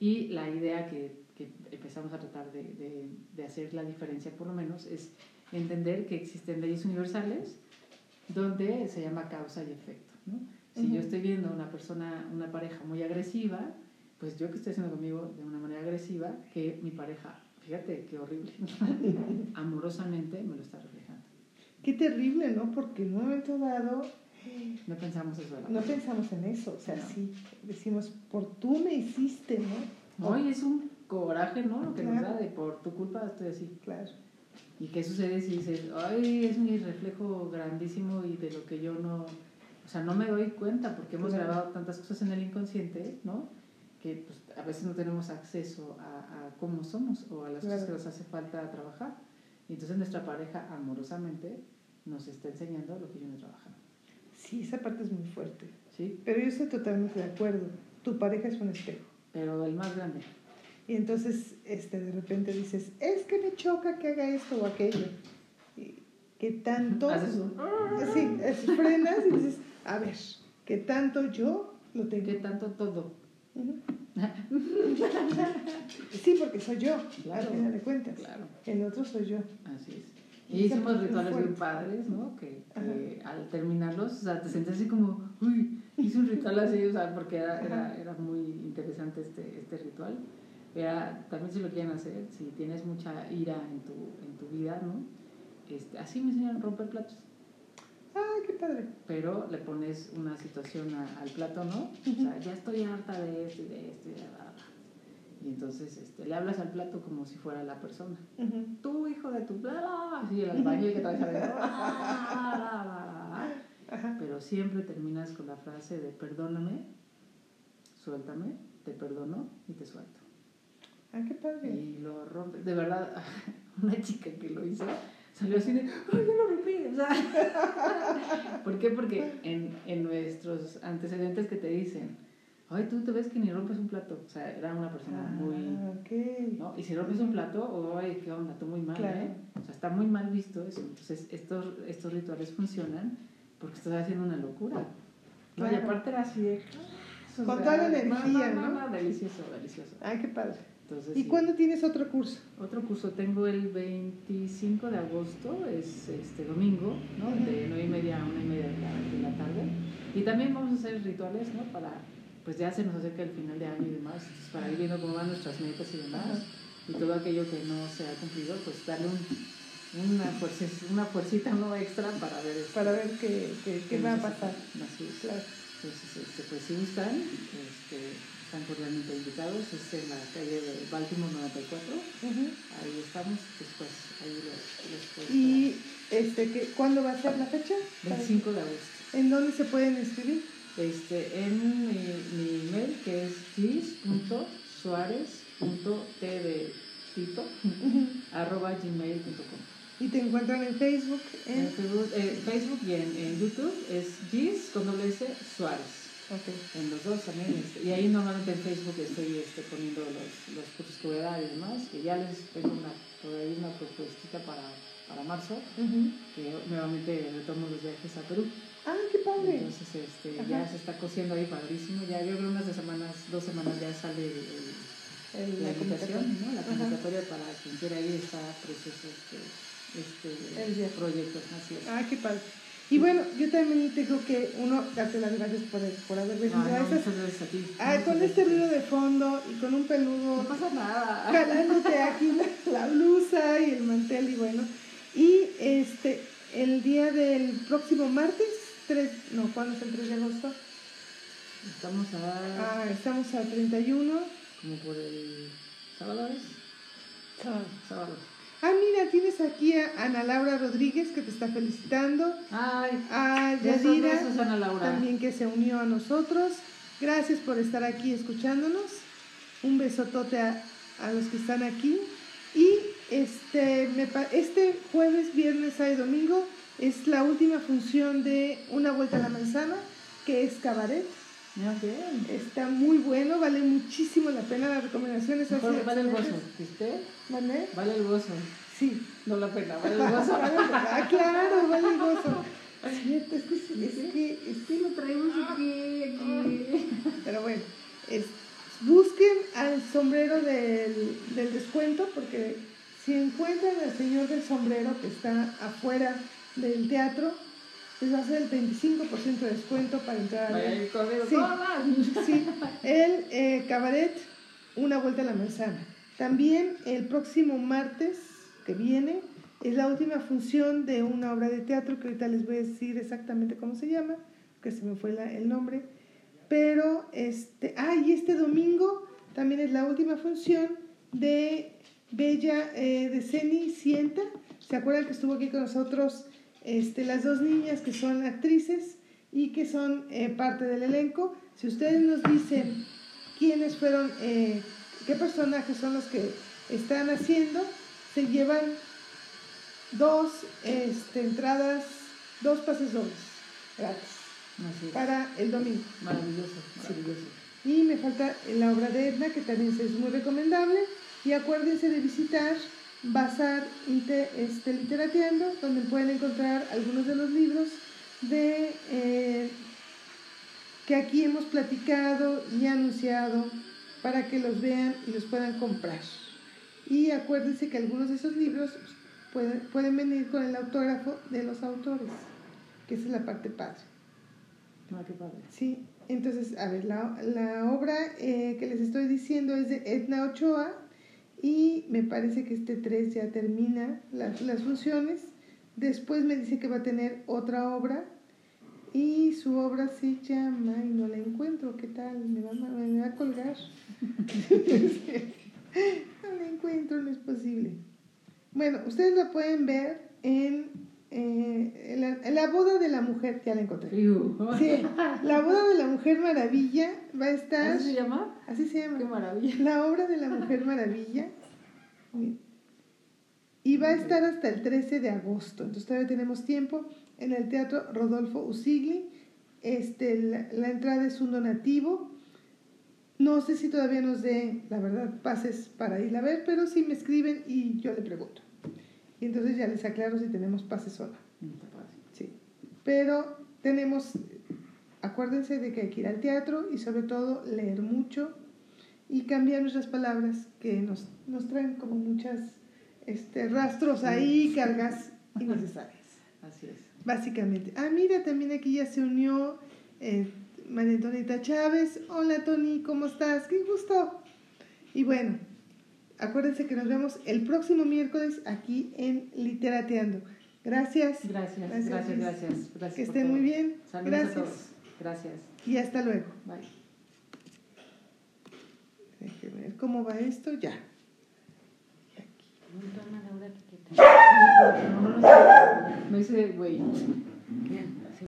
Y la idea que, que empezamos a tratar de, de, de, hacer la diferencia, por lo menos, es entender que existen leyes universales donde se llama causa y efecto, ¿no? Si yo estoy viendo una persona, una pareja muy agresiva, pues yo que estoy haciendo conmigo de una manera agresiva, que mi pareja Fíjate qué horrible. Amorosamente me lo está reflejando.
Qué terrible, ¿no? Porque en un momento dado...
No pensamos eso.
No pensamos en eso. O sea, sí, decimos, por tú me hiciste, ¿no?
Hoy es un coraje, ¿no? Lo que nos da de por tu culpa estoy así.
Claro.
¿Y qué sucede si dices, ay, es mi reflejo grandísimo y de lo que yo no, o sea, no me doy cuenta porque hemos
Claro.
grabado tantas cosas en el inconsciente, ¿no? Que pues, a veces no tenemos acceso a, a cómo somos o a las cosas que
Claro.
nos hace falta trabajar. Y entonces nuestra pareja amorosamente nos está enseñando lo que yo no he trabajado.
Sí, esa parte es muy fuerte.
¿Sí?
Pero yo estoy totalmente de acuerdo. Tu pareja es un espejo.
Pero el más grande.
Y entonces este, de repente dices, es que me choca que haga esto o aquello. Y ¿Qué tanto?
Haces un-
Sí, es- frenas y dices, a ver, ¿qué tanto yo lo tengo?
¿Qué tanto todo?
Sí, porque soy yo,
Claro.
al final de cuentas.
Claro.
El otro soy yo.
Así es.
Y
hicimos rituales bien padres, ¿no? Que, que al terminarlos, o sea, te sientes así como, uy, hice un ritual así, o sea, porque era, era, era muy interesante este, este ritual. Era, también si lo quieren hacer, si tienes mucha ira en tu, en tu vida, ¿no? Este, así me enseñaron a romper platos.
Ay, qué padre.
Pero le pones una situación a- al plato, ¿no? O sea, ya estoy harta de esto y de esto y de bla. Y entonces este, le hablas al plato como si fuera la persona
Ujú.
tú hijo de tu bla así el albañil que traes adentro pero siempre terminas con la frase de perdóname suéltame te perdono y te suelto
Ah, qué padre.
y lo rompe de verdad una chica que lo hizo salió así de ay yo lo rompí o sea, ¿por qué? porque en, en nuestros antecedentes que te dicen ay tú te ves que ni rompes un plato o sea era una persona muy
Ah, ok.
¿no? Y si rompes un plato, ¡ay, qué onda! Tú muy mal,
Claro.
¿eh? O sea, está muy mal visto eso. Entonces, estos, estos rituales funcionan porque estás haciendo una locura. ¿no? Y aparte era así de... o
Con
sea,
toda la energía,
no,
¿no?
Delicioso, delicioso.
Ah, qué padre.
Entonces,
¿Y
sí.
cuándo tienes otro curso?
Otro curso tengo el 25 de agosto, es este domingo, ¿no? De 9 y media a 1 y media de la, de la tarde. Y también vamos a hacer rituales, ¿no? Para, pues ya se nos acerca el final de año y demás, entonces para ir viendo cómo van nuestras metas y demás.
Ajá.
Y todo aquello que no se ha cumplido, pues darle un, una, fuerza, una fuercita no extra para ver,
Para ver qué, qué, qué va a pasar.
Así es.
Claro.
Entonces, este, pues si gustan, este, están cordialmente invitados. Es en la calle de Baltimore 94.
Ujú.
Ahí estamos, después ahí les, les puedo
¿Y este, qué, cuándo va a ser la fecha?
esperar. 25 de agosto.
¿En dónde se pueden inscribir?
Este, en mi, mi email que es tito arroba gmail.com.
Y te encuentran en Facebook.
En
En...
Facebook, eh, Facebook y en, en YouTube es gis con doble S Suárez.
Ok.
En los dos también. este, y ahí normalmente en Facebook estoy este, poniendo los, los cursos que voy a dar y demás. Que ya les tengo una, por ahí una propuestita para, para marzo. Que nuevamente retomo los viajes a Perú.
Ah, qué padre.
Entonces este,
Ajá.
ya se está cosiendo ahí padrísimo. Ya yo creo unas de semanas, dos semanas ya sale el- el- la invitación. ¿no? La
Ajá.
convocatoria para quien quiera ir está precioso este, este proyecto. Así es.
Ah, qué padre. Y bueno, yo también tengo que, uno, darte las gracias por, por haber venido a
no,
esas-
muchas gracias a ti.
Ah, con este
a
ruido de fondo y con un peludo
No pasa nada.
jalándote aquí la, la blusa y el mantel y bueno. Y este, el día del próximo martes, 3, no, ¿cuándo es el 3 de agosto?
Estamos a.
Ah, estamos a 31.
como por el. ¿Sábado es? Sábado.
Ah, mira, tienes aquí a Ana Laura Rodríguez que te está felicitando.
Ay,
A Yadira
besos, Ana Laura.
también que se unió a nosotros. Gracias por estar aquí escuchándonos. Un besotote a, a los que están aquí. Y este, me este jueves, viernes, sábado y domingo es la última función de Una Vuelta a la Manzana, que es cabaret.
Bien.
Está muy bueno, vale muchísimo la pena. Las recomendaciones
vale el gozo. ¿viste?
¿Vale?
Vale el gozo.
Sí.
No la pena, vale el gozo.
ah, claro, vale el gozo. Cierto, es que, es que, es
Sí, lo traemos aquí, aquí.
Pero bueno, es- busquen al sombrero del, del descuento porque si encuentran al señor del sombrero que está afuera del teatro, les va a hacer el 25% de descuento para entrar a
Vaya
ver.
el corrido.
Sí. Sí, el eh, cabaret Una Vuelta a la Manzana. También el próximo martes que viene es la última función de una obra de teatro que ahorita les voy a decir exactamente cómo se llama, que se me fue la- el nombre. Pero, este, ah, y este domingo también es la última función de Bella, eh, de Ceni Sienta, ¿Se acuerdan que estuvo aquí con nosotros este, las dos niñas que son actrices y que son eh, parte del elenco? Si ustedes nos dicen quiénes fueron, eh, qué personajes son los que están haciendo, se llevan dos este, entradas, dos pases dobles gratis para el domingo.
Maravilloso, maravilloso.
Y me falta la obra de Edna, que también es muy recomendable. Y acuérdense de visitar Bazar este, Literateando, donde pueden encontrar algunos de los libros de, eh, que aquí hemos platicado y anunciado para que los vean y los puedan comprar. Y acuérdense que algunos de esos libros pueden, pueden venir con el autógrafo de los autores, que esa es la parte padre.
Ah, qué padre.
Sí, entonces, a ver, la, la obra eh, que les estoy diciendo es de Edna Ochoa y me parece que este 3 ya termina las, las funciones. Después me dice que va a tener otra obra y su obra se llama, y no la encuentro, ¿qué tal? Me va, me va a colgar. no la encuentro, no es posible. Bueno, ustedes la pueden ver en eh, la, la, boda de la mujer, ya la encontré. Sí, la boda de la mujer maravilla va a estar.
¿Así se llama?
Así se llama.
Qué maravilla.
La obra de la mujer maravilla. Y va a estar hasta el 13 de agosto. Entonces todavía tenemos tiempo en el Teatro Rodolfo Usigli. Este, la, la entrada es un donativo. No sé si todavía nos dé, la verdad, pases para ir a ver, pero si me escriben y yo le pregunto. Y entonces ya les aclaro si tenemos pase sola. Sí. Pero tenemos, acuérdense de que hay que ir al teatro y sobre todo leer mucho y cambiar nuestras palabras que nos, nos traen como muchas este, rastros ahí, cargas innecesarias.
Así es.
Básicamente. Ah, mira, también aquí ya se unió eh, María Antonita Chávez. Hola Tony, ¿cómo estás? Qué gusto. Y bueno, acuérdense que nos vemos el próximo miércoles aquí en Literateando. Gracias.
Gracias, gracias, gracias. gracias, gracias
que estén muy bien.
Saludos
gracias.
a todos. Gracias.
Y hasta luego.
Bye.
Déjenme ver cómo va esto. Ya.
No, no, no, no,